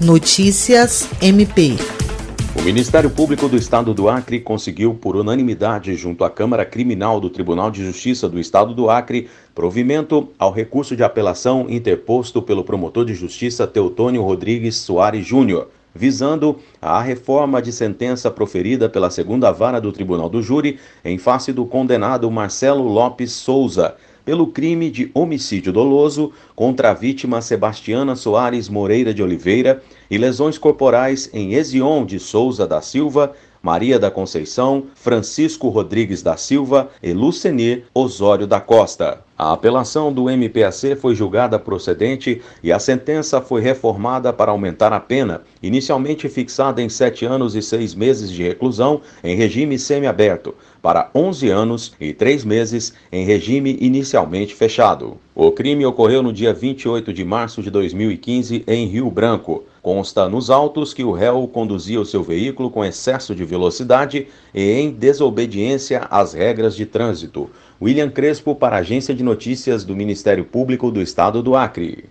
Notícias MP. O Ministério Público do Estado do Acre conseguiu, por unanimidade, junto à Câmara Criminal do Tribunal de Justiça do Estado do Acre, provimento ao recurso de apelação interposto pelo promotor de justiça Teutônio Rodrigues Soares Júnior, visando a reforma de sentença proferida pela segunda vara do Tribunal do Júri em face do condenado Marcelo Lopes Souza pelo crime de homicídio doloso contra a vítima Sebastiana Soares Moreira de Oliveira e lesões corporais em Ezion de Souza da Silva, Maria da Conceição, Francisco Rodrigues da Silva e Lucenir Osório da Costa. A apelação do MPAC foi julgada procedente e a sentença foi reformada para aumentar a pena, inicialmente fixada em sete anos e seis meses de reclusão em regime semiaberto, para 11 anos e três meses em regime inicialmente fechado. O crime ocorreu no dia 28 de março de 2015 em Rio Branco. Consta nos autos que o réu conduzia o seu veículo com excesso de velocidade e em desobediência às regras de trânsito. William Crespo para a Agência de Notícias do Ministério Público do Estado do Acre.